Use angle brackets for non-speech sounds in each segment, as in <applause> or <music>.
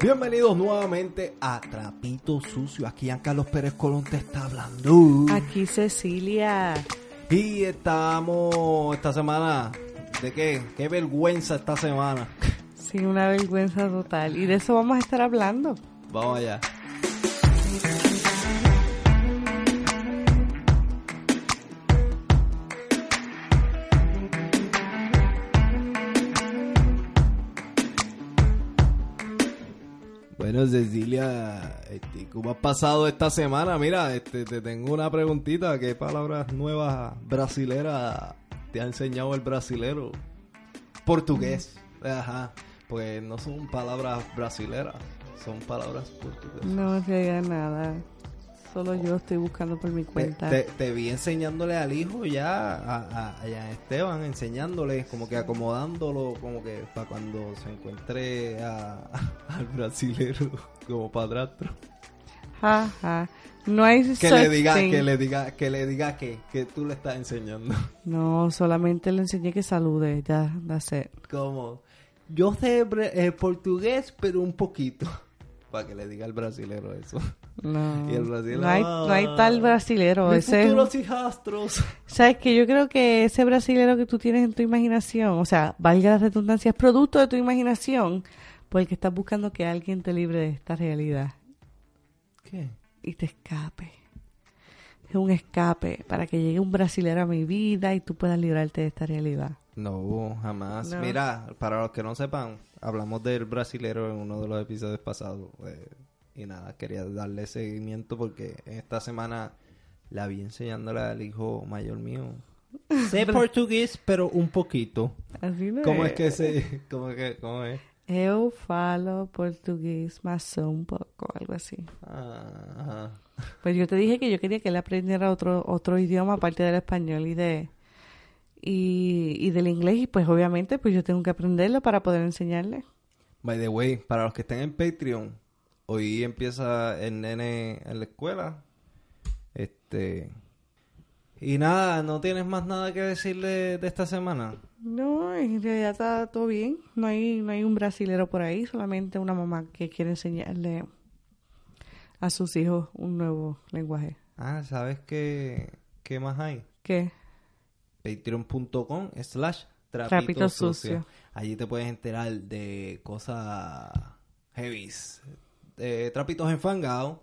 Bienvenidos nuevamente a Trapito Sucio. Aquí Carlos Pérez Colón te está hablando. Aquí Cecilia. Y estamos esta semana. ¿De qué? ¿Qué vergüenza esta semana? Sí, una vergüenza total. Y de eso vamos a estar hablando. Vamos allá. Bueno, Cecilia, este, ¿cómo has pasado esta semana? Mira, este, te tengo una preguntita. ¿Qué palabras nuevas brasileras te ha enseñado el brasilero? Portugués. Ajá. Pues no son palabras brasileras, son palabras portuguesas. No diga nada. Solo yo estoy buscando por mi cuenta. Te, te, vi enseñándole al hijo ya, a, a, a, Esteban, enseñándole, como que acomodándolo, como que para cuando se encuentre a, <laughs> al brasilero como padrastro. Jaja. Ja. No hay que le diga, que le diga, que le diga que, que tú le estás enseñando. <laughs> No, solamente le enseñé que salude, ya, that's it. Como, yo sé eh, portugués, pero un poquito. Para que le diga al brasilero eso. No, <laughs> y el brasilero, no, hay, no hay tal brasilero. Mis ese, futuros hijastros. <laughs> Sabes que yo creo que ese brasilero que tú tienes en tu imaginación, o sea, valga la redundancia, es producto de tu imaginación, porque estás buscando que alguien te libre de esta realidad. ¿Qué? Y te escape. Es un escape para que llegue un brasilero a mi vida y tú puedas librarte de esta realidad. No, jamás. No. Mira, para los que no sepan, hablamos del brasilero en uno de los episodios pasados. eh, y nada, quería darle seguimiento porque esta semana la vi enseñándole al hijo mayor mío. Sé portugués, pero un poquito. Así no <laughs> ¿Cómo es que se...? ¿Cómo, que, cómo es? Eu falo portugués más un poco, algo así. Ah, ajá. Pues yo te dije que yo quería que él aprendiera otro otro idioma aparte del español y de y, y del inglés y pues obviamente pues yo tengo que aprenderlo para poder enseñarle. By the way, para los que estén en Patreon, hoy empieza el nene en la escuela. Este... Y nada, ¿no tienes más nada que decirle de esta semana? No, en realidad está todo bien. No hay no hay un brasilero por ahí, solamente una mamá que quiere enseñarle a sus hijos un nuevo lenguaje. Ah, ¿sabes qué, qué más hay? ¿Qué? Patreon.com slash trapito, sucio. Allí te puedes enterar de cosas heavies. De trapitos enfangados.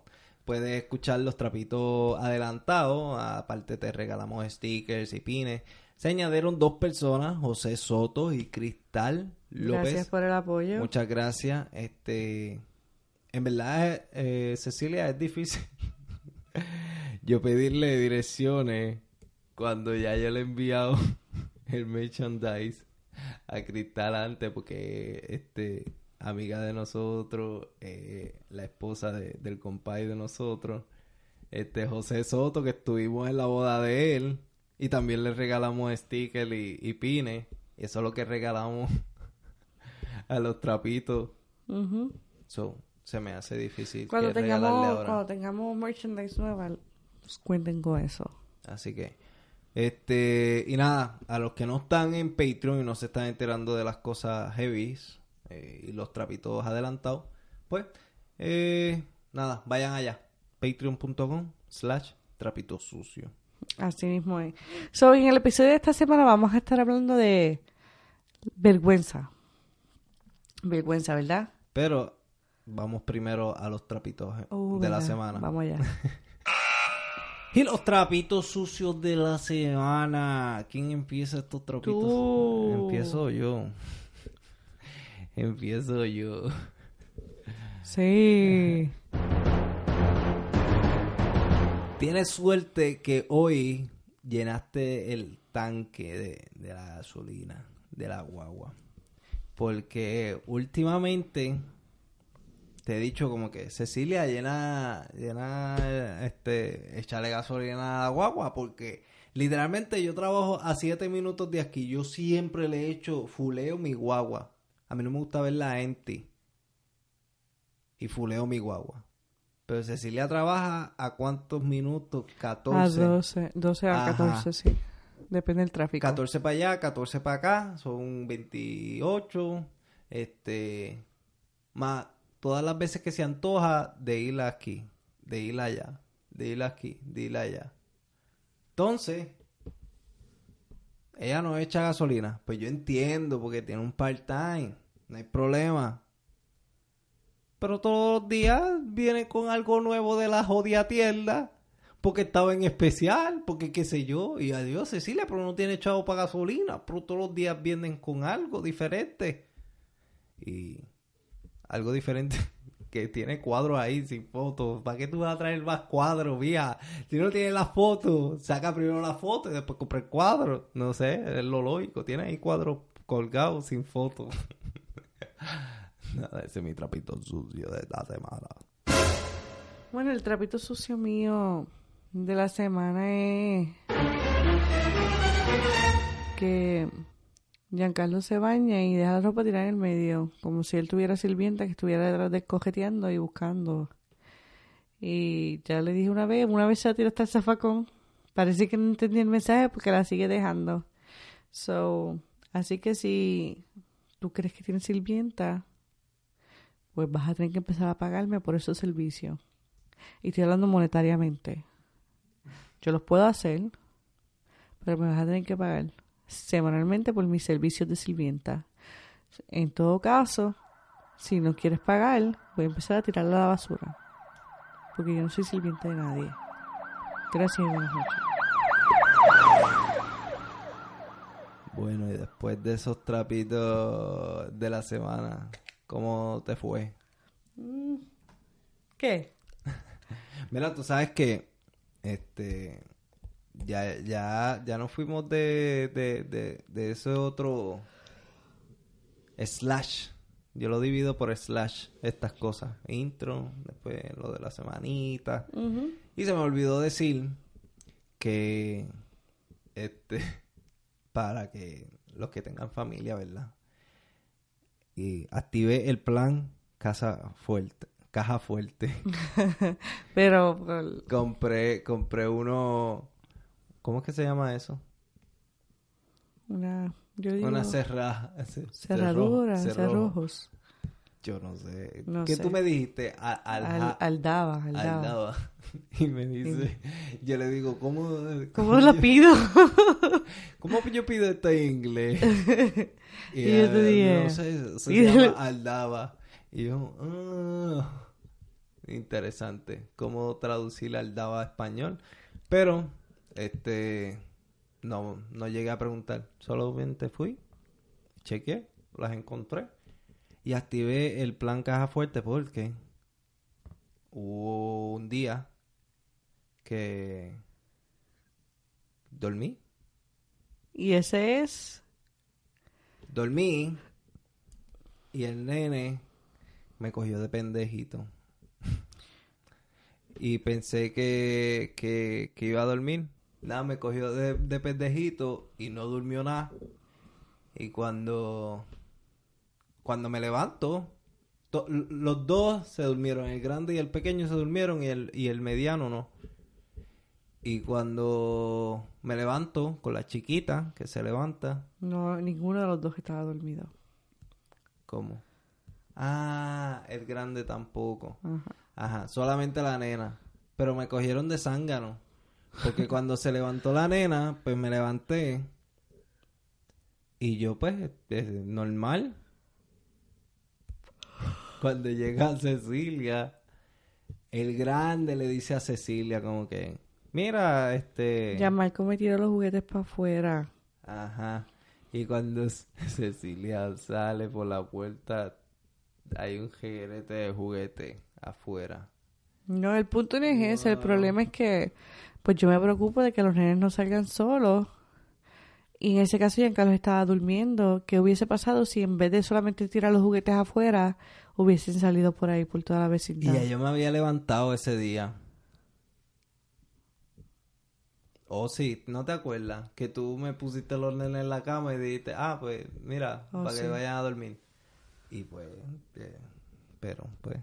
Puedes escuchar los trapitos adelantados. Aparte te regalamos stickers y pines. Se añadieron dos personas, José Soto y Cristal López. Gracias por el apoyo. Muchas gracias. Este, en verdad, eh, Cecilia, es difícil <laughs> yo pedirle direcciones cuando ya yo le he enviado <laughs> el merchandise a Cristal antes porque este amiga de nosotros, eh, la esposa de- del compay de nosotros, este José Soto que estuvimos en la boda de él y también le regalamos stickers y, y pines y eso es lo que regalamos <laughs> a los trapitos. Ujú. So, se me hace difícil Cuando tengamos, ahora. cuando tengamos merchandise nueva, pues cuenten con eso. Así que, este, y nada, a los que no están en Patreon y no se están enterando de las cosas heavies eh, y los trapitos adelantados, pues, eh, nada, vayan allá, patreon.com slash trapito sucio. Así mismo es. So, en el episodio de esta semana vamos a estar hablando de vergüenza. Vergüenza, ¿verdad? Pero vamos primero a los trapitos eh, Uh, de la semana. Vamos allá. <laughs> Y los trapitos sucios de la semana. ¿Quién empieza estos trapitos? Tú. Empiezo yo. Empiezo yo. Sí. Tienes suerte que hoy llenaste el tanque de, de la gasolina, de la guagua. Porque últimamente te he dicho como que Cecilia llena, llena, este, échale gasolina a la guagua porque literalmente yo trabajo a 7 minutos de aquí. Yo siempre le echo fuleo mi guagua. A mí no me gusta verla empty. Y fuleo mi guagua. Pero Cecilia trabaja a cuántos minutos? 14. A 12, 12 a Ajá. 14, sí. Depende del tráfico. 14 para allá, 14 para acá, son 28. Este, más, todas las veces que se antoja de ir aquí, de ir allá, de ir aquí, de ir allá. Entonces, ella no echa gasolina. Pues yo entiendo porque tiene un part-time, no hay problema. Pero todos los días viene con algo nuevo de la jodida tienda. Porque estaba en especial, porque qué sé yo. Y adiós, Cecilia, pero no tiene echado para gasolina. Pero todos los días vienen con algo diferente. Y algo diferente <laughs> que tiene cuadros ahí sin fotos. ¿Para qué tú vas a traer más cuadros, vía? Si no tienes las fotos, saca primero la foto y después compra el cuadro. No sé, es lo lógico. Tiene ahí cuadros colgados sin fotos. <laughs> Nada, ese es mi trapito sucio de esta semana. Bueno, el trapito sucio mío de la semana es que Giancarlo se baña y deja la ropa tirada en el medio, como si él tuviera sirvienta que estuviera detrás de y buscando. Y ya le dije una vez, una vez se tiró hasta el zafacón. Parece que no entendí el mensaje porque la sigue dejando. So, así que si tú crees que tienes sirvienta, pues vas a tener que empezar a pagarme por esos servicios. Y estoy hablando monetariamente. Yo los puedo hacer, pero me vas a tener que pagar semanalmente por mis servicios de sirvienta. En todo caso, si no quieres pagar, voy a empezar a tirarla a la basura. Porque yo no soy sirvienta de nadie. Gracias y buenas noches. Bueno, y después de esos trapitos de la semana, ¿cómo te fue? ¿Qué? <laughs> Mira, tú sabes que este ya ya ya nos fuimos de de, de, de ese otro slash. Yo lo divido por slash estas cosas, intro, después lo de la semanita. Y se me olvidó decir que este <laughs> para que los que tengan familia, ¿verdad? Y active el plan casa fuerte, caja fuerte. <laughs> Pero compré compré uno ¿Cómo es que se llama eso? una, yo digo, Una cerra, ce- cerradura, cerro- cerrojo. cerrojos. Yo no sé. No ¿Qué sé. tú me dijiste? A- al- Al, aldaba, aldaba. aldaba. <laughs> Y me dice, yo le digo, ¿cómo? ¿Cómo la pido? <laughs> ¿Cómo yo pido esto en inglés? <laughs> Y yo te eh, dije, No sé, se pídele- llama Aldaba. Y yo, ah, interesante. ¿Cómo traducir Aldaba a español? Pero, este, no, no llegué a preguntar. Solamente fui, chequeé, las encontré y activé el plan caja fuerte porque hubo un día que dormí Y ese es Dormí y el nene me cogió de pendejito. <laughs> y pensé que, que, que iba a dormir. Nada, me cogió de, de pendejito y no durmió nada. Y cuando, cuando me levanto, to- los dos se durmieron. El grande y el pequeño se durmieron y el, y el mediano no. Y cuando me levanto con la chiquita que se levanta, no ninguno de los dos estaba dormido. ¿Cómo? Ah, el grande tampoco. Ajá. Ajá, solamente la nena. Pero me cogieron de zángano. Porque <laughs> cuando se levantó la nena, pues me levanté. Y yo, pues, es normal. Cuando llega Cecilia, el grande le dice a Cecilia como que, mira, este... Ya Marco me tiró los juguetes para afuera. Ajá. Y cuando <laughs> Cecilia sale por la puerta, hay un jerete de juguete afuera. No, el punto no es ese. El problema es que, pues yo me preocupo de que los nenes no salgan solos. Y en ese caso, Giancarlo estaba durmiendo. ¿Qué hubiese pasado si en vez de solamente tirar los juguetes afuera, hubiesen salido por ahí, por toda la Y vecindad? ya yo me había levantado ese día. Oh, sí, ¿no te acuerdas? Que tú me pusiste los nenes en la cama y dijiste, ah, pues, mira, Oh, para que vayan a dormir. Y pues, eh, pero, pues,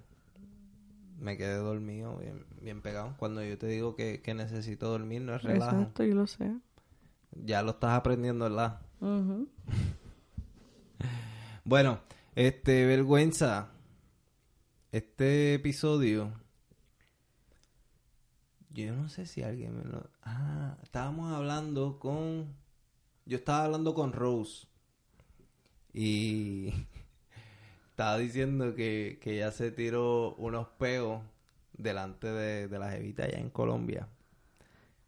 me quedé dormido, bien, bien pegado. Cuando yo te digo que, que necesito dormir, no es relajo. Exacto, yo lo sé. Ya lo estás aprendiendo, ¿verdad? <laughs> Bueno, este, vergüenza. este episodio, yo no sé si alguien me lo... Ah, estábamos hablando con... Yo estaba hablando con Rose. Y estaba diciendo que, que ella se tiró unos peos delante de, de la jevita allá en Colombia.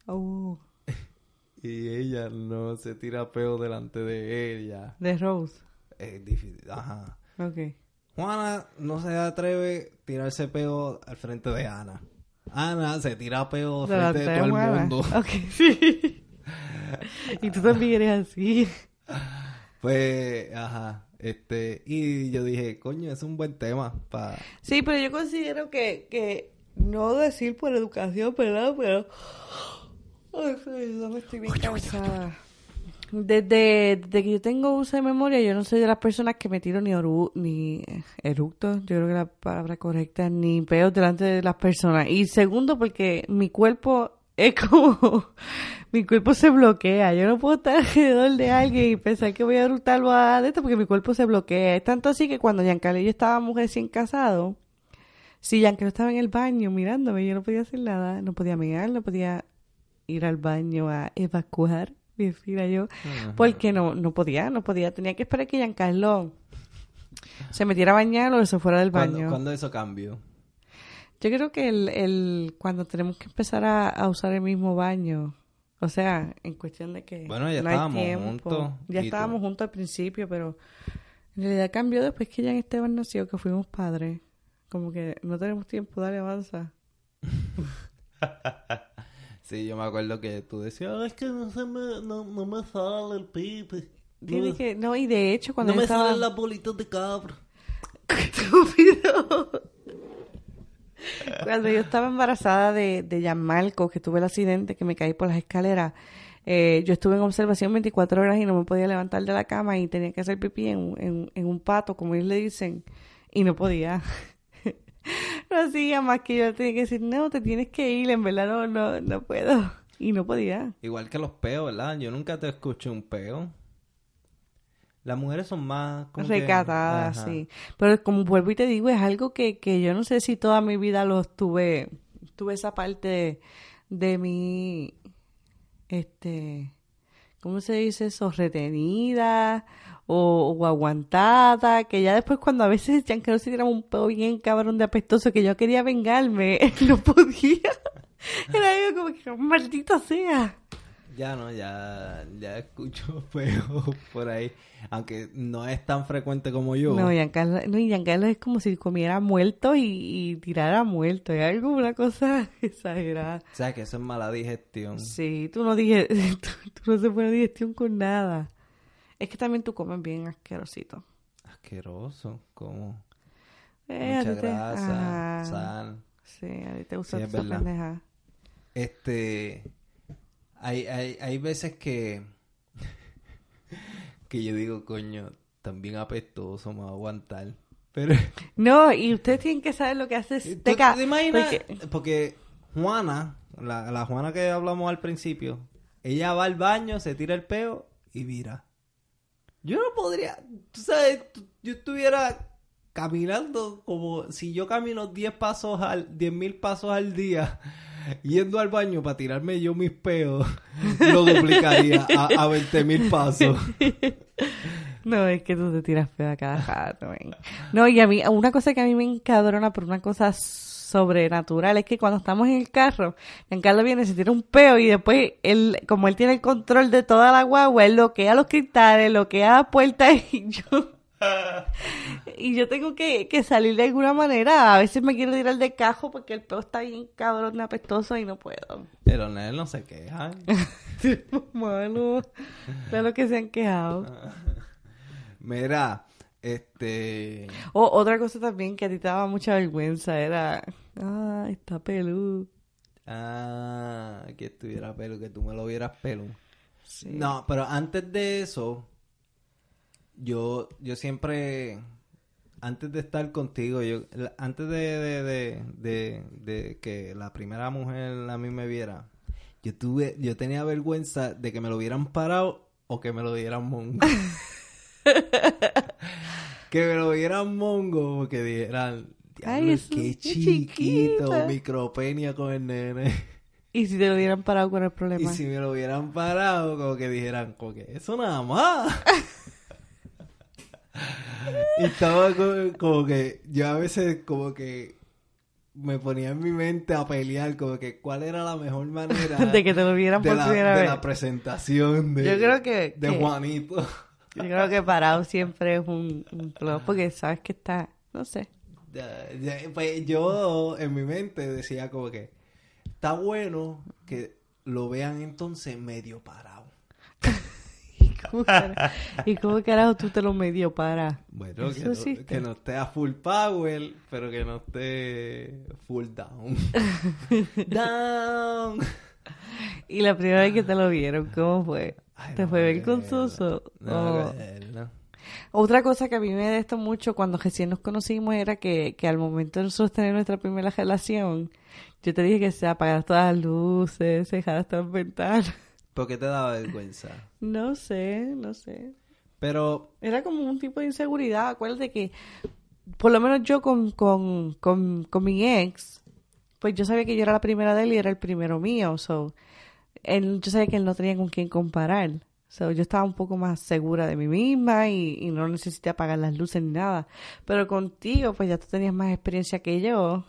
Oh, <laughs> Y ella no se tira peos delante de ella. de Rose. Es difícil. Ajá. Ok. Juana no se atreve a tirarse peo al frente de Ana. Ana se tira peo al frente de todo el mundo. <laughs> Ok, sí. y tú también eres así. <laughs> Pues, ajá. Este, y yo dije, coño, es un buen tema para... Sí, pero yo considero que, que no decir por educación, ¿verdad? Pero... Ay, no me estoy bien cansada. Desde, desde que yo tengo uso de memoria, yo no soy de las personas que me tiro ni, oru, ni eructos, yo creo que la palabra correcta, ni peos delante de las personas. Y segundo, porque mi cuerpo es como... <laughs> mi cuerpo se bloquea. Yo no puedo estar alrededor de alguien y pensar que voy a eructarlo a de esto porque mi cuerpo se bloquea. Es tanto así que cuando Giancarlo y yo estábamos recién casados, si Giancarlo estaba en el baño mirándome, yo no podía hacer nada. No podía mirar, no podía ir al baño a evacuar, <laughs> decía yo. Porque no, no podía, no podía. Tenía que esperar que Giancarlo se metiera a bañar o se fuera del ¿Cuándo, baño. cuándo eso cambió? Yo creo que el, el cuando tenemos que empezar a, a usar el mismo baño, o sea, en cuestión de que Bueno, ya no hay estábamos tiempo. juntos Ya estábamos tú- juntos al principio, pero en realidad cambió después que Jan Esteban nació, que fuimos padres. Como que no tenemos tiempo, dale, avanza. <laughs> Sí, yo me acuerdo que tú decías, "Ay, es que no, se me, no, no me sale el pipe. Tiene No, que, no, y de hecho cuando no me estaba... salen las bolitas de cabra. <laughs> Estúpido. Cuando yo estaba embarazada de, de Gianmarco, que tuve el accidente, que me caí por las escaleras, eh, yo estuve en observación 24 horas y no me podía levantar de la cama y tenía que hacer pipí en, en, en un pato, como ellos le dicen, y no podía. <laughs> no hacía más que yo tenía que decir, no, te tienes que ir, en verdad no, no, no puedo. Y no podía. Igual que los peos, ¿verdad? Yo nunca te escuché un peo. Las mujeres son más... como que- recatadas, sí. Pero como vuelvo y te digo, es algo que, que yo no sé si toda mi vida lo tuve, tuve esa parte de, de mi, este, ¿cómo se dice eso? Retenida o, o aguantada, que ya después cuando a veces Giancarlo se tiraba un pedo bien cabrón de apestoso que yo quería vengarme, <laughs> no podía. <laughs> Era algo como que, maldita sea. Ya no, ya, ya escucho <laughs> peo por ahí. Aunque no es tan frecuente como yo. No, Giancarlo, no, Giancarlo es como si comiera muerto y, y tirara muerto. Es algo, una cosa <laughs> exagerada. O sea, que eso es mala digestión. Sí, tú no dije, <laughs> tú, tú no se pone digestión con nada. Es que también tú comes bien asquerosito. Asqueroso. Como Eh, mucha te- grasa, Ajá. sal. Sí, a ti te gusta Sí, es esa pendeja. Este... Hay, hay, hay veces que... <laughs> que yo digo, coño, también apestoso, me va a aguantar. Pero... No, y ustedes tienen que saber lo que hace ¿Tú este ca- te imaginas? porque- Porque Juana, la, la Juana que hablamos al principio, ella va al baño, se tira el peo y mira. Yo no podría, tú sabes, yo estuviera caminando como si yo camino 10 pasos al 10 mil pasos al día yendo al baño para tirarme yo mis peos <laughs> lo duplicaría a, a 20 mil pasos <laughs> No, es que tú te tiras feo a cada rato. No, y a mí, una cosa que a mí me encadrona por una cosa sobrenatural es que cuando estamos en el carro, Giancarlo viene, se tira un peo y después él, como él tiene el control de toda la guagua, él bloquea los cristales, bloquea las puertas <laughs> y yo... <laughs> Y yo tengo que, que salir de alguna manera. A veces me quiero tirar de cajo porque el peo está bien cabrón, apestoso y no puedo. pero él no se queja. <laughs> De lo que se han quejado. <laughs> mira este O otra cosa también que a ti te daba mucha vergüenza era, ah, está pelú. Ah, que estuviera pelo, que tú me lo vieras pelo. Sí. No, pero antes de eso, yo, yo siempre, antes de estar contigo, yo, antes de, de, de, de, de que la primera mujer a mí me viera, yo tuve, yo tenía vergüenza de que me lo hubieran parado o que me lo dieran mongo. <laughs> que me lo dieran mongo, que dijeran, eso, qué chiquito, chiquita. micropenia con el nene. Y si te lo hubieran parado con el Y problema. si me lo hubieran parado, como que dijeran, como que eso nada más. <laughs> <laughs> y estaba como, como que yo a veces como que me ponía en mi mente a pelear, como que cuál era la mejor manera <laughs> de que te lo vieran por la, primera de vez. la presentación de, Yo creo que- de que- Juanito. Yo creo que parado siempre es un, un plus porque sabes que está, no sé. Pues yo en mi mente decía como que está bueno que lo vean entonces medio parado. ¿Y cómo, cara- ¿Y cómo carajo tú te lo medio para? Bueno, que no, existe. que no esté a full power, pero que no esté full down. <laughs> down. Y la primera vez que te lo vieron, ¿cómo fue? Ay, ¿Te no fue me vergonzoso? acuerdo. No, O- me acuerdo. Otra cosa que a mí me de esto mucho cuando recién nos conocimos era que, que al momento de nosotros tener nuestra primera relación, yo te dije que se apagaran todas las luces, se dejaran todas las ventanas. ¿Por qué te daba vergüenza? <laughs> No sé, no sé. Pero, Era como un tipo de inseguridad. Acuérdate que, por lo menos yo con, con, con, con mi ex, pues yo sabía que yo era la primera de él y era el primero mío. So, él, yo sabía que él no tenía con quién comparar. So, yo estaba un poco más segura de mí misma y, y no necesité apagar las luces ni nada. Pero contigo, pues ya tú tenías más experiencia que yo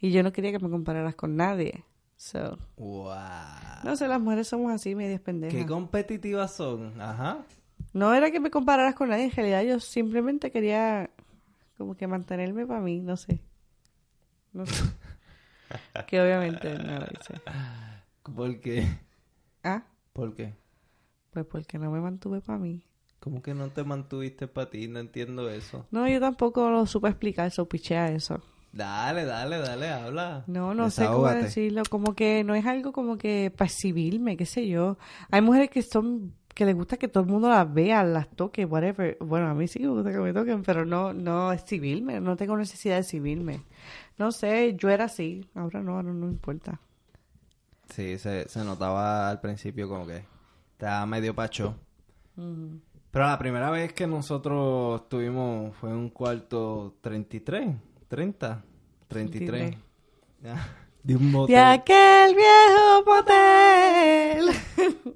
y yo no quería que me compararas con nadie. So, wow. no sé, las mujeres somos así, medias pendejas. Qué competitivas son. Ajá. No era que me compararas con nadie, en realidad yo simplemente quería como que mantenerme para mí, no sé. No sé. <laughs> que obviamente no lo hice. ¿Por qué? Ah, ¿Por qué? pues porque no me mantuve para mí. ¿Cómo que no te mantuviste para ti? No entiendo eso. No, yo tampoco lo supe explicar, eso pichea eso. Dale, dale, dale, habla. No, no sé cómo decirlo, como que no es algo como que para exhibirme, qué sé yo. Hay mujeres que son que les gusta que todo el mundo las vea, las toque, whatever. Bueno, a mí sí me gusta que me toquen, pero no no exhibirme, no tengo necesidad de exhibirme. No sé, yo era así, ahora no, ahora no importa. Sí, se, se notaba al principio como que estaba medio pacho. Pero la primera vez que nosotros estuvimos fue en un cuarto 33, 30, 33. 33. Ya, De un motel. De aquel viejo motel. <laughs>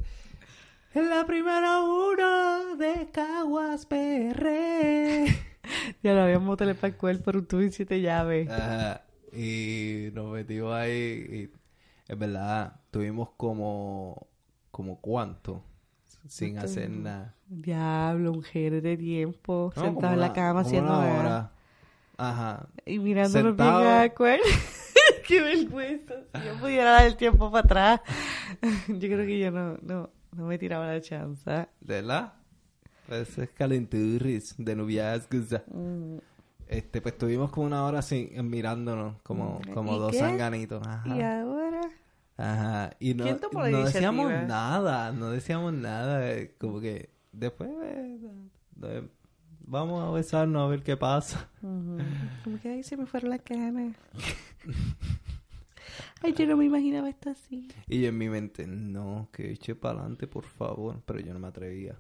En la primera hora de Caguas PR. <laughs> ya lo habíamos moteles para el cuerpo, pero tú hiciste llave. Ajá, y nos metimos ahí y es verdad, tuvimos como como cuánto sin hacer nada. Diablo, mujeres de tiempo, No, sentados como en la cama haciendo una nada. hora. Ajá. Y mirándonos Sentado. bien awkward. Qué vergüenza. Si yo pudiera dar el tiempo para atrás, <laughs> yo creo que yo no, no, no me tiraba la chance. ¿De verdad? Pues es calenturris de noviazgos. Mm. Este, pues estuvimos como una hora así mirándonos como, como ¿Y dos qué? sanganitos. Y Ajá. ahora, Ajá. Y no, ¿Quién tomó la no decíamos nada, no decíamos nada. eh, Como que después eh, eh, vamos a besarnos a ver qué pasa. como que ahí se me fueron las ganas. <laughs> Ay, yo no me imaginaba esto así. Y yo en mi mente, no, que eche para adelante, por favor. Pero yo no me atrevía.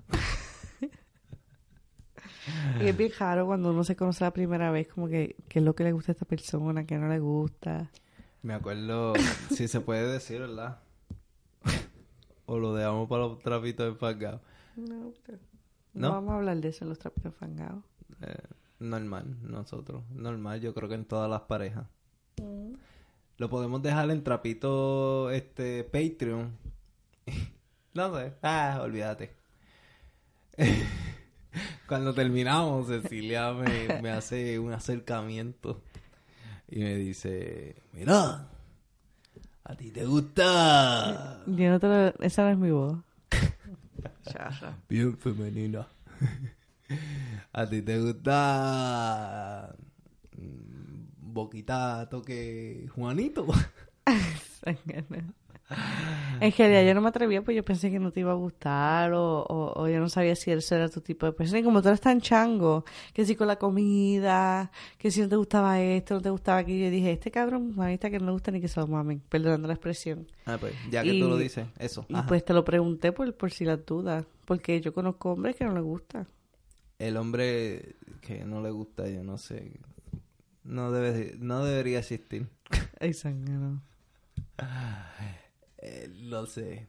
Y <laughs> es bien raro cuando uno se conoce la primera vez, como que qué es lo que le gusta a esta persona, qué no le gusta. Me acuerdo, si se puede decir, ¿verdad? <laughs> o lo dejamos para los trapitos empagados. No, pero- ¿No? vamos a hablar de eso en los trapitos fangados. Eh, normal, nosotros. Normal, yo creo que en todas las parejas. Lo podemos dejar en trapito este Patreon. <laughs> no sé. Ah, olvídate. <laughs> Cuando terminamos, Cecilia me, me hace un acercamiento y me dice, mira, a ti te gusta Yo no te lo- Esa no es mi voz. Bien femenina. <laughs> a ti te gusta mm, boquita toque Juanito. <laughs> <laughs> En realidad yo no me atrevía pues yo pensé que no te iba a gustar o, o, o yo no sabía si eso era tu tipo de persona. Y como tú eres tan chango, que si con la comida, que si no te gustaba esto, no te gustaba aquello, yo dije, este cabrón, mamita que no le gusta ni que se lo mamen, perdonando la expresión. Ah, pues, ya que Y- tú lo dices, eso. Y pues te lo pregunté por, por si las dudas, porque yo conozco hombres que no les gusta. El hombre que no le gusta, yo no sé. no debe, no debería existir. <laughs> Ay, zángano. Eh, lo sé.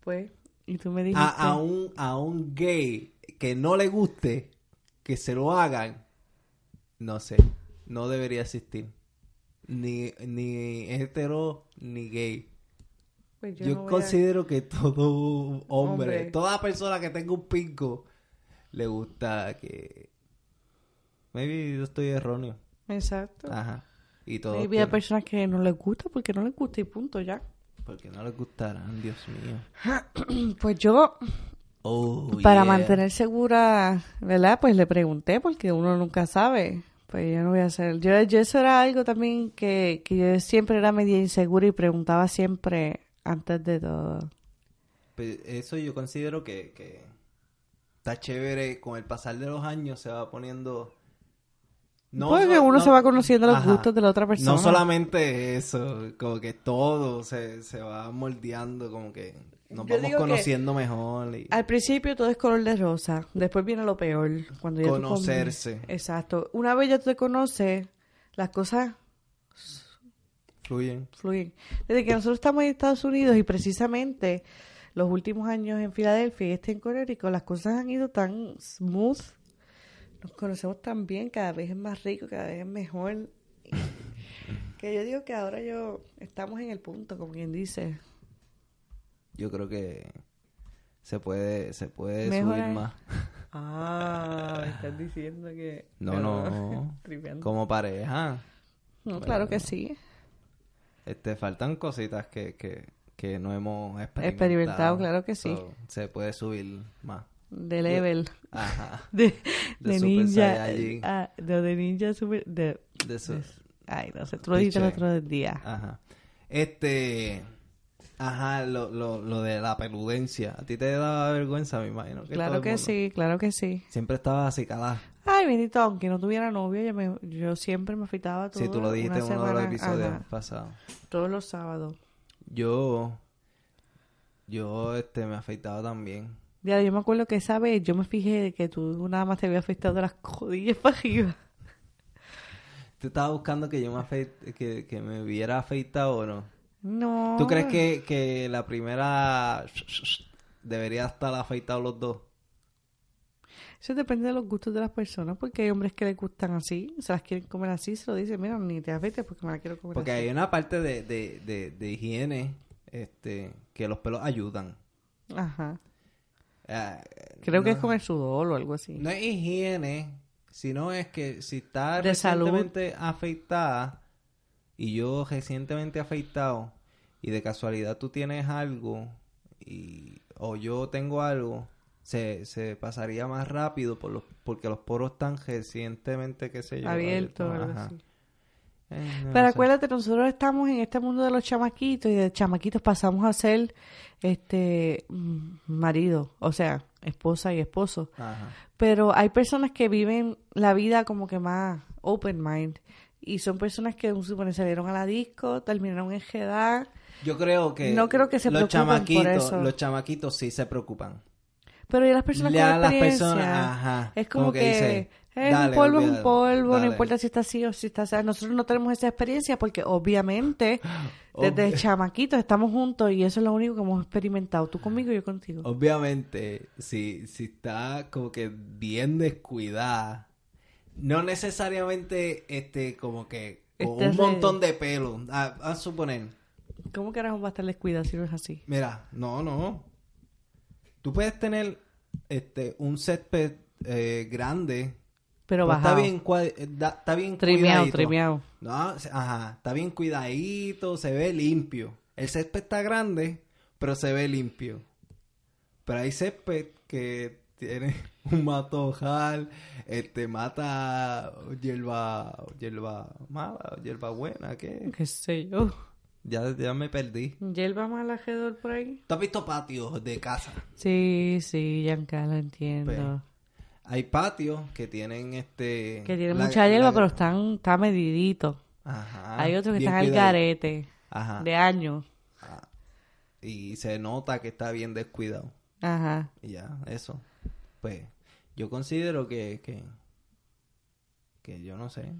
Pues, y tú me dijiste... A, a un, a un gay que no le guste que se lo hagan, no sé, no debería existir. Ni, ni hetero ni gay. pues Yo, no a- considero que todo hombre, Hombre. toda persona que tenga un pinco, le gusta que... Maybe yo estoy erróneo. Exacto. Ajá. Y todo. Hay personas que no les gusta porque no les gusta y punto, ya. Porque no les gustarán, Dios mío. <clears throat> Pues yo, Oh, para yeah. mantener segura, ¿verdad? Pues le pregunté porque uno nunca sabe. Pues yo no voy a hacer. Yo, yo eso era algo también que, que yo siempre era media insegura y preguntaba siempre antes de todo. Pues eso yo considero que, que está chévere. Con el pasar de los años se va poniendo... Porque so- uno no- se va conociendo los Ajá. gustos de la otra persona. No solamente eso, como que todo se, se va moldeando, como que nos Yo vamos conociendo mejor y Al principio todo es color de rosa, después viene lo peor. Cuando ya conocerse, Exacto. Una vez ya tú te conoces, las cosas fluyen. fluyen. Desde que nosotros estamos en Estados Unidos y precisamente los últimos años en Filadelfia y este en Connecticut, las cosas han ido tan smooth. Nos conocemos tan bien, cada vez es más rico, cada vez es mejor. Que yo digo que ahora yo estamos en el punto, como quien dice. Yo creo que se puede, se puede Mejorar. subir más. Ah, me estás diciendo que... <laughs> No, no. <laughs> Como pareja. No, claro que sí. Este, faltan cositas que, que, que no hemos experimentado. Experimentado, claro que sí. So, se puede subir más. De level. Ajá. <laughs> De, De de Super ninja. Ah, de, de ninja super... De, De su- ay, no sé, tú lo dijiste el otro día. Ajá. Este. Ajá, lo, lo, lo de la peludencia. ¿A ti te da vergüenza, me imagino? que Claro que sí, claro que sí. Siempre estabas así calada. Ay, bendito, aunque no tuviera novio, yo, me, yo siempre me afeitaba todo. Sí, tú lo dijiste en uno de los episodios ajá, pasados. todos los sábados. Yo. Yo, este, me afeitaba también. Ya, yo me acuerdo que esa vez yo me fijé que tú nada más te había afeitado de las codillas <laughs> para arriba. ¿Tú estabas buscando que yo me afeit- que, que me hubiera afeitado o no? No. ¿Tú crees que, que la primera debería estar afeitado los dos? Eso depende de los gustos de las personas, porque hay hombres que les gustan así, se las quieren comer así, se lo dicen, mira, ni te afeites porque me la quiero comer Porque así. hay una parte de, de, de, de higiene este, que los pelos ayudan. Ajá. Ah, Creo que es con el sudor o algo así. No es higiene, sino es que si está De salud. recientemente afeitada y yo recientemente afeitado y de casualidad tú tienes algo y o yo tengo algo, se, se pasaría más rápido por los, porque los poros están recientemente, qué sé yo. Abierto, abiertos. así. Eh, no Pero sé. acuérdate, nosotros estamos en este mundo de los chamaquitos y de chamaquitos pasamos a ser este mm, marido, o sea, esposa y esposo. Ajá. Pero hay personas que viven la vida como que más open mind y son personas que supone salieron a la disco, terminaron en edad, Yo creo que No creo que se los por chamaquitos, eso. los chamaquitos sí se preocupan. pero ya las personas Ya con las experiencia personas, ajá, es como, como que que, dicen, es "Dale, un polvo, es un polvo, dale". no importa si está así o si está así. Nosotros no tenemos esa experiencia porque obviamente <gasps> desde chamaquitos estamos juntos y eso es lo único que hemos experimentado, tú conmigo y yo contigo. Obviamente, si, si está como que bien descuidada, no necesariamente este como que con Este un montón de pelo. A, a suponer, ¿Cómo carajo va a estar descuidado si no es así? mira, no, no. Tú puedes tener este un césped eh, grande, Pero pero está bien, eh, está bien Trimeado, cuidadito. trimeado. No, se- ajá, está bien cuidadito, se ve limpio. El césped está grande, pero se ve limpio. Pero hay césped que tiene <laughs> un matojal, este, mata hierba, hierba mala, hierba buena, ¿qué? Qué sé yo. Ya, ya me perdí. ¿Yelva mal alrededor por ahí? ¿Tú has visto patios de casa? Sí, sí, Giancarlo, entiendo. Pues, Hay patios que tienen este... que tiene la- mucha hierba, la- pero están, está medidito. Ajá, Hay otros que están al cuidadito. garete, Ajá. de años. Ah, Y se nota que está bien descuidado. Ajá. Y ya, eso. Pues yo considero que, que, que yo no sé.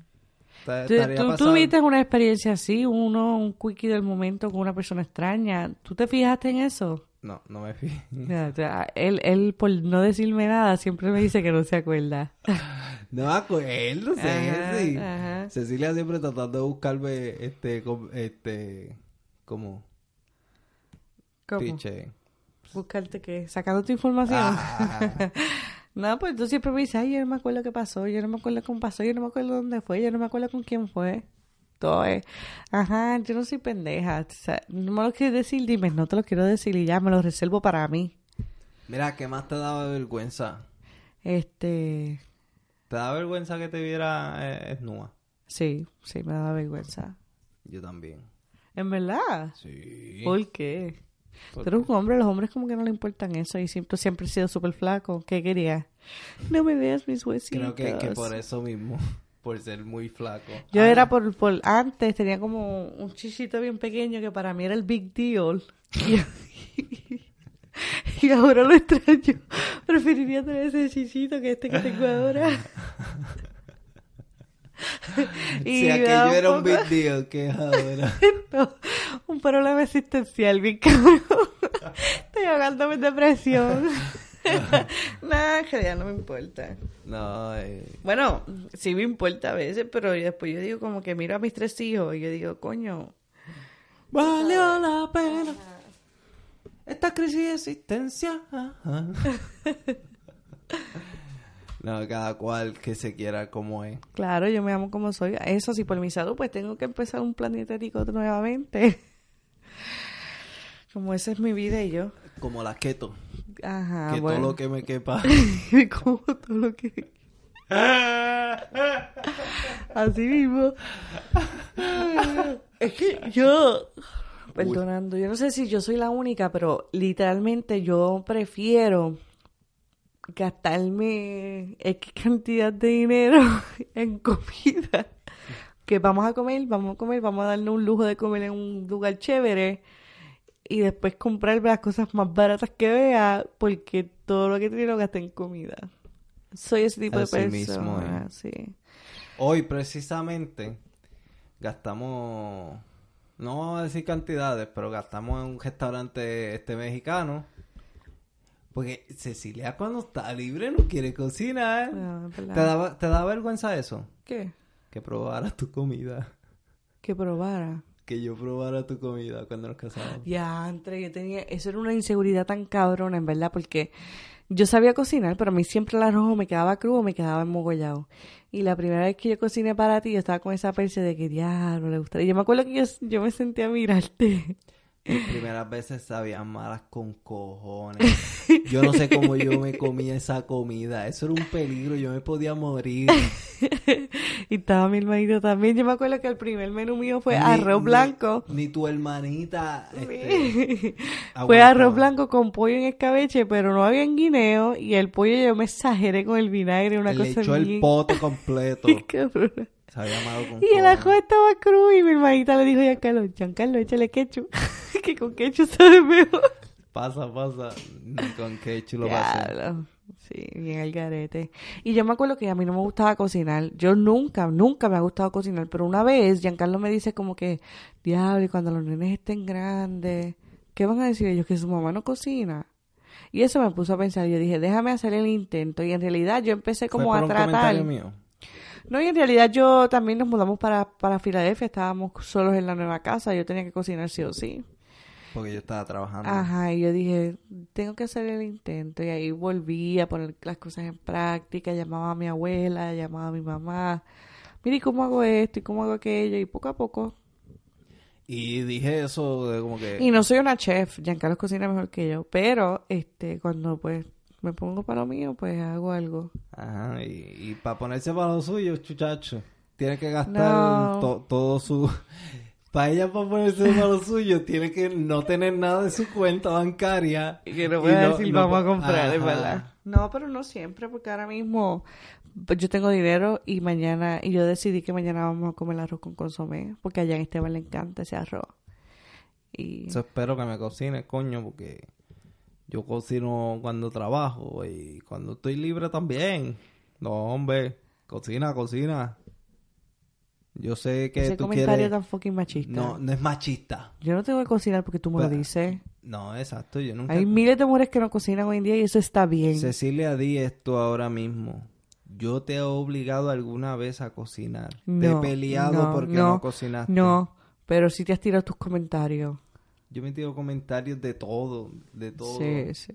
¿Tú, tuviste una experiencia así, uno, un quickie del momento con una persona extraña. ¿Tú te fijaste en eso? No, no me fijé. <laughs> Él, él, por no decirme nada, siempre me dice que no se acuerda. No me acuerdo, Ajá, ajá. Cecilia siempre tratando de buscarme, este, este, como, ¿Cómo? piche. Buscarte qué, sacando tu información. Ah, <laughs> No, pues tú siempre me dices, ay, yo no me acuerdo qué pasó, yo no me acuerdo cómo pasó, yo no me acuerdo dónde fue, yo no me acuerdo con quién fue. Todo es, ajá, yo no soy pendeja. O sea, no me lo quieres decir, dime, no te lo quiero decir y ya me lo reservo para mí. Mira, ¿qué más te daba vergüenza? Este, ¿Te da vergüenza que te viera eh, desnuda? sí, sí, me da vergüenza. Yo también. ¿En verdad? Sí. ¿Por qué? ¿Por Tú eres un hombre, los hombres como que no le importan eso y siempre, siempre he sido súper flaco. ¿Qué quería? No me veas mis huesitos. Creo que, que por eso mismo, por ser muy flaco. Yo Ah, era por, por antes, tenía como un chichito bien pequeño que para mí era el big deal. <laughs> Y, y ahora lo extraño. Preferiría tener ese chichito que este que tengo ahora. <laughs> Da aquello era un poco- big deal, que es ahora. <laughs> No, un problema existencial, bien cabrón. Estoy ahogándome en depresión. Nada, que ya no me importa. No, eh, Bueno, sí me importa a veces, pero después yo digo como que miro a mis tres hijos y yo digo, coño, Valió la pena esta crisis de existencia. No, cada cual que se quiera como es. claro, yo me amo como soy. Eso sí, por mi salud, pues tengo que empezar un plan dietético nuevamente. Como esa es mi vida y yo. Como la keto. Ajá, que bueno. <laughs> todo lo que me quepa. como todo lo que... Así mismo. es que yo, perdonando, yo no sé si yo soy la única, pero literalmente yo prefiero gastarme X cantidad de dinero <laughs> en comida. Que vamos a comer, vamos a comer, vamos a darnos un lujo de comer en un lugar chévere y después comprar las cosas más baratas que vea porque todo lo que tiene lo gasté en comida. Soy ese tipo Así de mismo persona, sí. Hoy precisamente gastamos, no vamos a decir cantidades, pero gastamos en un restaurante este mexicano. Porque Cecilia cuando está libre no quiere cocinar. Ah. ¿Te da, ¿Te da vergüenza eso? ¿Qué? Que probaras tu comida. Que probara. Que yo probara tu comida cuando nos casamos. Ya, entre yo tenía, eso era una inseguridad tan cabrona, en verdad, porque yo sabía cocinar, pero a mí siempre el arroz me quedaba crudo, me quedaba enmogollado. Y la primera vez que yo cociné para ti, yo estaba con esa perse de que diablo le gustaría. Yo me acuerdo que yo, yo me sentía a mirarte. Mis <laughs> primeras veces sabían malas con cojones. Yo no sé cómo yo me comía esa comida. Eso era un peligro. Yo me podía morir. <laughs> y estaba mi hermanito también. Yo me acuerdo que el primer menú mío fue Ni- arroz blanco. Ni, tu hermanita. este, <laughs> Fue arroz blanco con pollo en escabeche, pero no había en guineo. Y el pollo yo me exageré con el vinagre, una Le cosa echó el pote completo. Con Y el ajo estaba crudo y mi hermanita le dijo a Giancarlo, Giancarlo, échale ketchup. Que con ketchup sabe mejor. Pasa, pasa. Con ketchup lo. Diablo. Sí, bien el garete. Y yo me acuerdo que a mí no me gustaba cocinar. Yo nunca, nunca me ha gustado cocinar. Pero una vez Giancarlo me dice como que, diablo, y cuando los nenes estén grandes, ¿qué van a decir ellos? Que su mamá no cocina. Y eso me puso a pensar. Yo dije, déjame hacer el intento. Y en realidad yo empecé ¿Fue como a tratar. mío? No, y en realidad yo también nos mudamos para, para Filadelfia, estábamos solos en la nueva casa, yo tenía que cocinar sí o sí. Porque yo estaba trabajando. Ajá, y yo dije, tengo que hacer el intento, y ahí volví a poner las cosas en práctica, llamaba a mi abuela, llamaba a mi mamá, mire, ¿y ¿cómo hago esto? ¿Y cómo hago aquello? Y poco a poco. Y dije eso de como que... Y no soy una chef, Giancarlo cocina mejor que yo, pero este cuando pues me pongo para lo mío, pues hago algo. Ajá, y, y para ponerse para lo suyo, chuchacho, tiene que gastar No. to- todo su... Para ella, para ponerse para lo suyo, tiene que no tener nada de su cuenta bancaria. Y que no voy a no- decir no vamos a comprar, es verdad. No, pero no siempre, porque ahora mismo pues, yo tengo dinero y mañana, y yo decidí que mañana vamos a comer arroz con consomé, porque allá en Esteban le encanta ese arroz. Y Eso espero que me cocine, coño, porque yo cocino cuando trabajo y cuando estoy libre también. No, hombre. Cocina, cocina. Yo sé que Ese tú comentario quieres... tan fucking machista. No, no es machista. Yo no tengo que cocinar porque tú me lo Pues, dices. No, exacto. Yo nunca... Hay miles de mujeres que no cocinan hoy en día y eso está bien. Cecilia, di esto ahora mismo. Yo te he obligado alguna vez a cocinar. te he No, peleado no, porque no, no, cocinaste. No, pero sí te has tirado tus comentarios. Yo me tiro comentarios de todo, de todo. Sí, sí.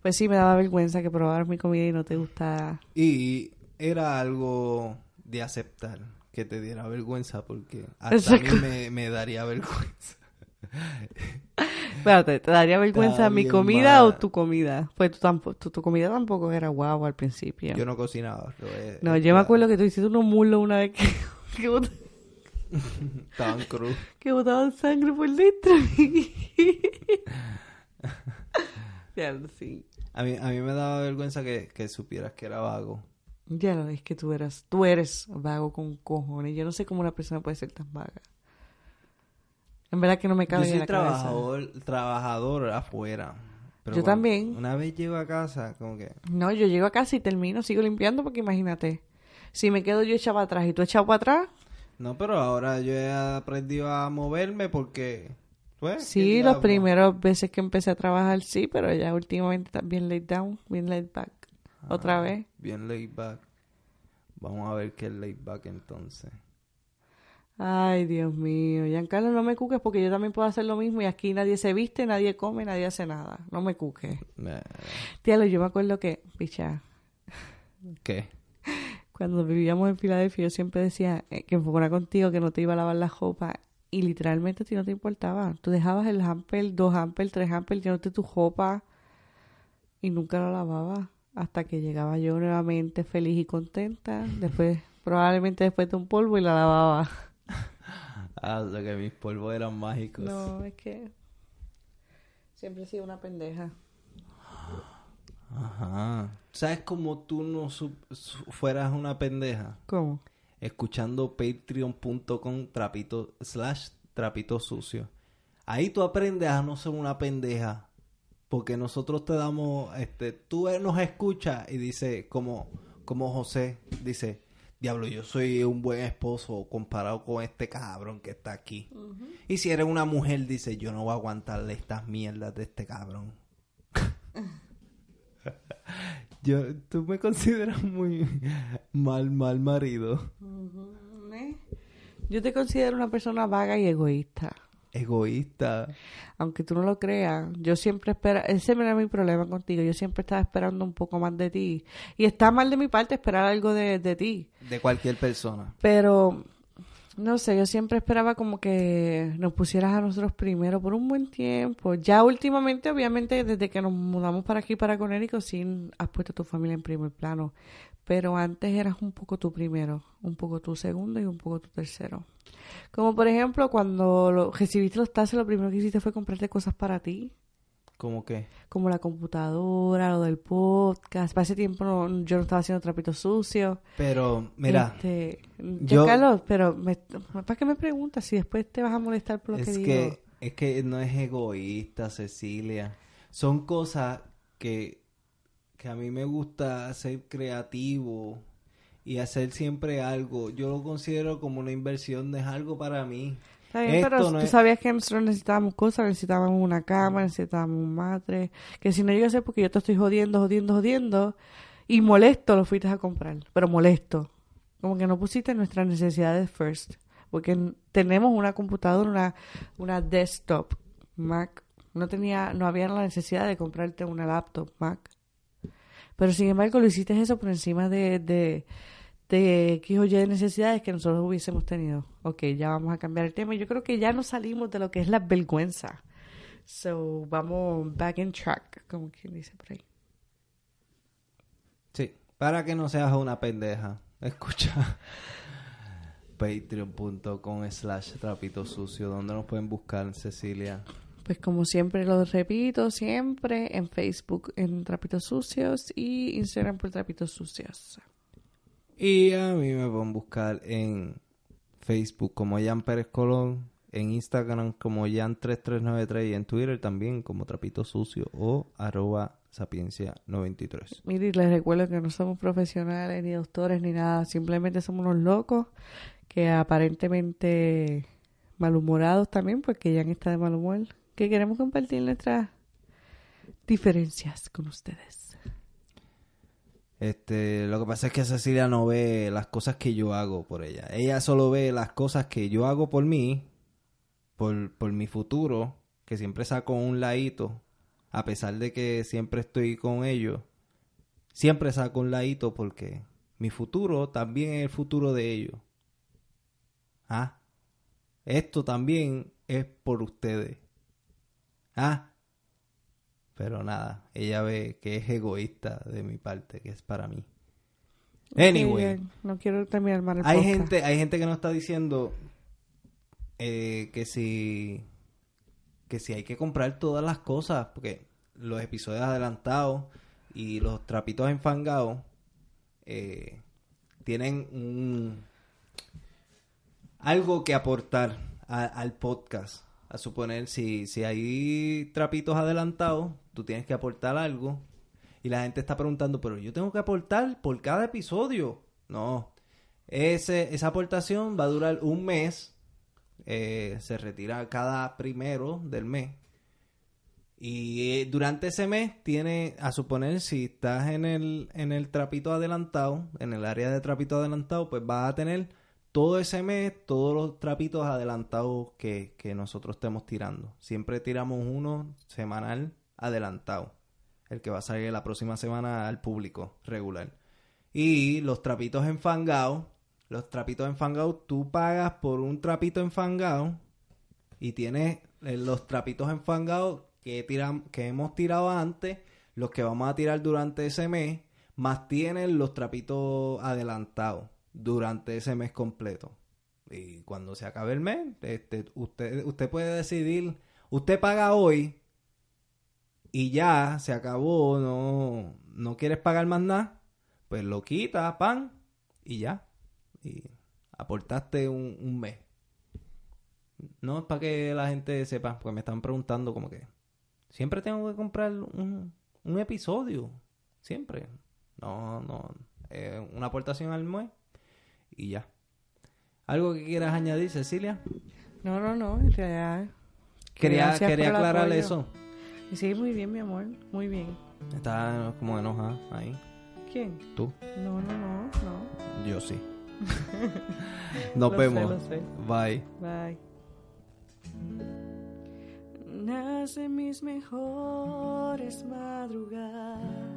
Pues sí, me daba vergüenza que probaras mi comida y no te gustara. Y era algo de aceptar que te diera vergüenza porque hasta a mí me, me daría vergüenza. <laughs> Espérate, ¿te daría vergüenza Está mi bien comida mal. o tu comida? Pues tu, tampo- tu, tu comida tampoco era guau al principio. Yo no cocinaba. lo he- no, yo me acuerdo que tú hiciste unos muslos una vez que, <laughs> que, bot- <laughs> Estaban cruz. que botaban sangre por dentro. ya, sí. A mí, a mí me daba vergüenza que, que supieras que era vago. Ya no, es que tú eras, tú eres vago con cojones. Yo no sé cómo una persona puede ser tan vaga. En verdad que no me Yo cabe en soy la cabeza. trabajador, trabajador afuera. Pero Yo cuando- también. Una vez llego a casa, como que... No, yo llego a casa y termino, sigo limpiando porque imagínate, si me quedo yo echado para atrás y tú echado para atrás, No, pero ahora yo he aprendido a moverme porque... Pues, ¿qué sí, las primeras veces que empecé a trabajar sí, pero ya últimamente bien laid down, bien laid back. Otra Ah, vez. Bien laid back. Vamos a ver qué es laid back entonces. Ay, Dios mío, Giancarlo, no me cuques porque yo también puedo hacer lo mismo y aquí nadie se viste, nadie come, nadie hace nada. No me cuques. Eh, Tíalo, yo me acuerdo que, picha, ¿Qué? cuando vivíamos en Filadelfia, yo siempre decía eh, que fuera contigo, que no te iba a lavar la ropa. Y literalmente a ti no te importaba. Tú dejabas el hamper, dos hamper, tres hamper, llenándote tu ropa y nunca la lavabas. Hasta que llegaba yo nuevamente feliz y contenta. Después, <laughs> probablemente después de un polvo y la lavaba. <laughs> Ah, o sea que mis polvos eran mágicos. No, es que siempre he sido una pendeja. Ajá. ¿Sabes cómo tú no fueras una pendeja? ¿Cómo? Escuchando patreon.com trapito slash trapito sucio. Ahí tú aprendes a no ser una pendeja. Porque nosotros te damos, este, tú nos escuchas y dice, como, como José, dice, diablo, yo soy un buen esposo comparado con este cabrón que está aquí. Y si eres una mujer, dice, yo no voy a aguantarle estas mierdas de este cabrón. <laughs> yo, tú me consideras muy mal, mal marido. Yo te considero una persona vaga y egoísta. Egoísta. Aunque tú no lo creas, yo siempre espera, ese era mi problema contigo, yo siempre estaba esperando un poco más de ti. Y está mal de mi parte esperar algo de, de ti. De cualquier persona. Pero, no sé, yo siempre esperaba como que nos pusieras a nosotros primero por un buen tiempo. Ya últimamente, obviamente, desde que nos mudamos para aquí, para Conérico, sí has puesto a tu familia en primer plano. Pero antes eras un poco tú primero, un poco tú segundo y un poco tú tercero. Como por ejemplo, cuando lo- recibiste los taxes, lo primero que hiciste fue comprarte cosas para ti. ¿Cómo qué? Como la computadora, lo del podcast. Para ese tiempo no- yo no estaba haciendo trapitos sucios. Pero, mira, Este, yo- Carlos, pero me, ¿para qué me preguntas si después te vas a molestar por lo que es digo? que, es que no es egoísta, Cecilia. Son cosas que, que a mí me gusta ser creativo y hacer siempre algo. Yo lo considero como una inversión, no es algo para mí. Está bien, Esto pero no tú es- sabías que nosotros necesitábamos cosas, necesitábamos una cama, necesitábamos un matre, que si no a ser porque yo te estoy jodiendo, jodiendo, jodiendo, y molesto lo fuiste a comprar, pero molesto. Como que no pusiste nuestras necesidades first, porque tenemos una computadora, una, una desktop Mac, no tenía, no había la necesidad de comprarte una laptop Mac. Pero sin embargo lo hiciste eso por encima de, de, de X o Y de necesidades que nosotros hubiésemos tenido. Ok, ya vamos a cambiar el tema. Yo creo que ya nos salimos de lo que es la vergüenza. So, vamos back in track, como quien dice por ahí. Sí, para que no seas una pendeja. Escucha. <laughs> Patreon.com slash trapito sucio. ¿Dónde nos pueden buscar, Cecilia? Pues como siempre lo repito, siempre en Facebook en Trapitos Sucios y Instagram por Trapitos Sucios. Y a mí me pueden buscar en Facebook como Jan Pérez Colón, en Instagram como Jan3393 y en Twitter también como Trapito Sucio o arroba sapiencia93. Mire, les recuerdo que no somos profesionales ni doctores ni nada, simplemente somos unos locos que aparentemente malhumorados también, porque Jan está de mal humor, que queremos compartir nuestras diferencias con ustedes. Este, lo que pasa es que Cecilia no ve las cosas que yo hago por ella. Ella solo ve las cosas que yo hago por mí, por, por mi futuro, que siempre saco un ladito, a pesar de que siempre estoy con ellos. Siempre saco un ladito porque mi futuro también es el futuro de ellos. Ah, esto también es por ustedes. Ah, pero nada, ella ve que es egoísta de mi parte, que es para mí. Anyway. No quiero terminar mal el Hay podcast. gente, hay gente que nos está diciendo eh, que si que si hay que comprar todas las cosas, porque los episodios adelantados y los trapitos enfangados eh, tienen un algo que aportar a- al podcast. A suponer, si, si hay trapitos adelantados, tú tienes que aportar algo. Y la gente está preguntando, pero yo tengo que aportar por cada episodio. No. Ese, esa aportación va a durar un mes. Eh, se retira cada primero del mes. Y eh, durante ese mes tiene, a suponer, si estás en el, en el trapito adelantado, en el área de trapito adelantado, pues vas a tener todo ese mes, todos los trapitos adelantados que, que nosotros estemos tirando. Siempre tiramos uno semanal adelantado. El que va a salir la próxima semana al público regular. Y los trapitos enfangados. Los trapitos enfangados, tú pagas por un trapito enfangado y tienes eh, los trapitos enfangados que, que hemos tirado antes, los que vamos a tirar durante ese mes, más tienen los trapitos adelantados durante ese mes completo. Y cuando se acabe el mes, este, usted, usted puede decidir, usted paga hoy y ya se acabó, no, no quieres pagar más nada, pues lo quita, pan, y ya. Y aportaste un, un mes. No es para que la gente sepa, porque me están preguntando como que siempre tengo que comprar un, un episodio. Siempre. No, no. una aportación al mes y ya. ¿Algo que quieras añadir, Cecilia? No, no, no, en realidad. Quería, quería aclarar eso. Sí, muy bien, mi amor, muy bien. Está como enojada ahí. ¿Quién? ¿Tú? No, no, no, no. Yo sí. <laughs> Nos Lo sé, vemos. lo sé. Bye. Bye. Nacen mis mejores madrugadas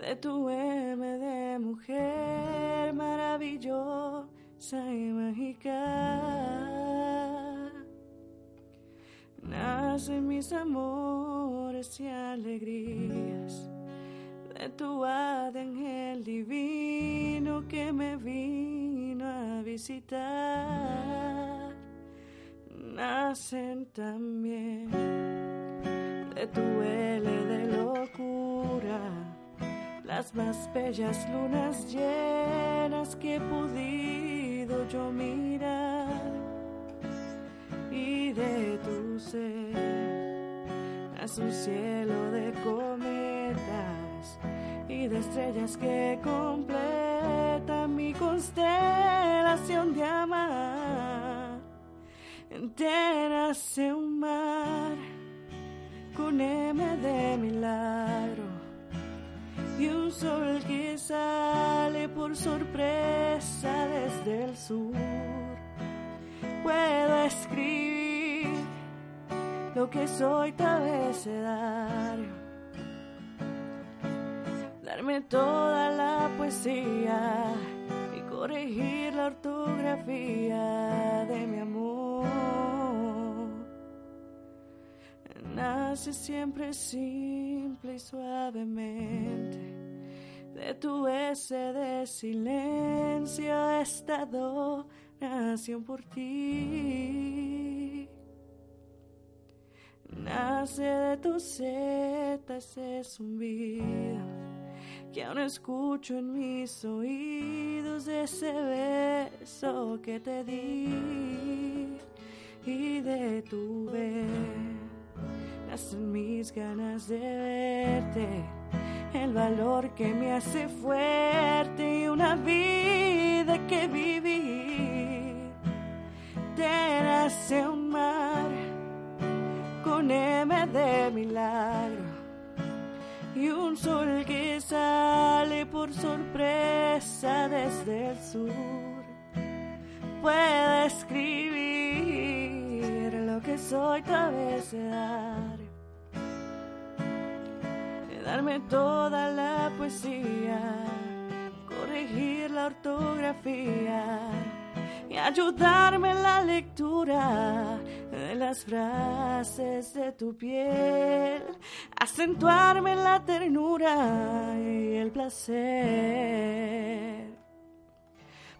de tu M de mujer maravillosa y mágica. Nacen mis amores y alegrías de tu ángel divino que me vino a visitar. Nacen también de tu L de locura las más bellas lunas llenas que he podido yo mirar y de tu ser nace un cielo de cometas y de estrellas que completan mi constelación de amar. Te nace un mar con M de milagro y un sol que sale por sorpresa desde el sur. Puedo escribir lo que soy abecedario, darme toda la poesía y corregir la ortografía de mi amor. Nace siempre simple y suavemente. De tu S de silencio esta adoración por ti. Nace de tus Z ese zumbido que aún escucho en mis oídos de ese beso que te di y detuve. Nacen mis ganas de verte, el valor que me hace fuerte y una vida que vivir. Te nace un mar con M de milagro y un sol que sale por sorpresa desde el sur. Puede escribir lo que soy dar, de toda la poesía, corregir la ortografía y ayudarme en la lectura de las frases de tu piel, acentuarme en la ternura y el placer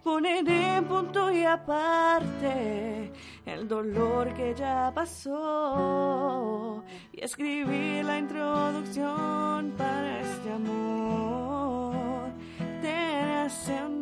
ponen en punto y aparte el dolor que ya pasó y escribí la introducción para este amor. Te nace un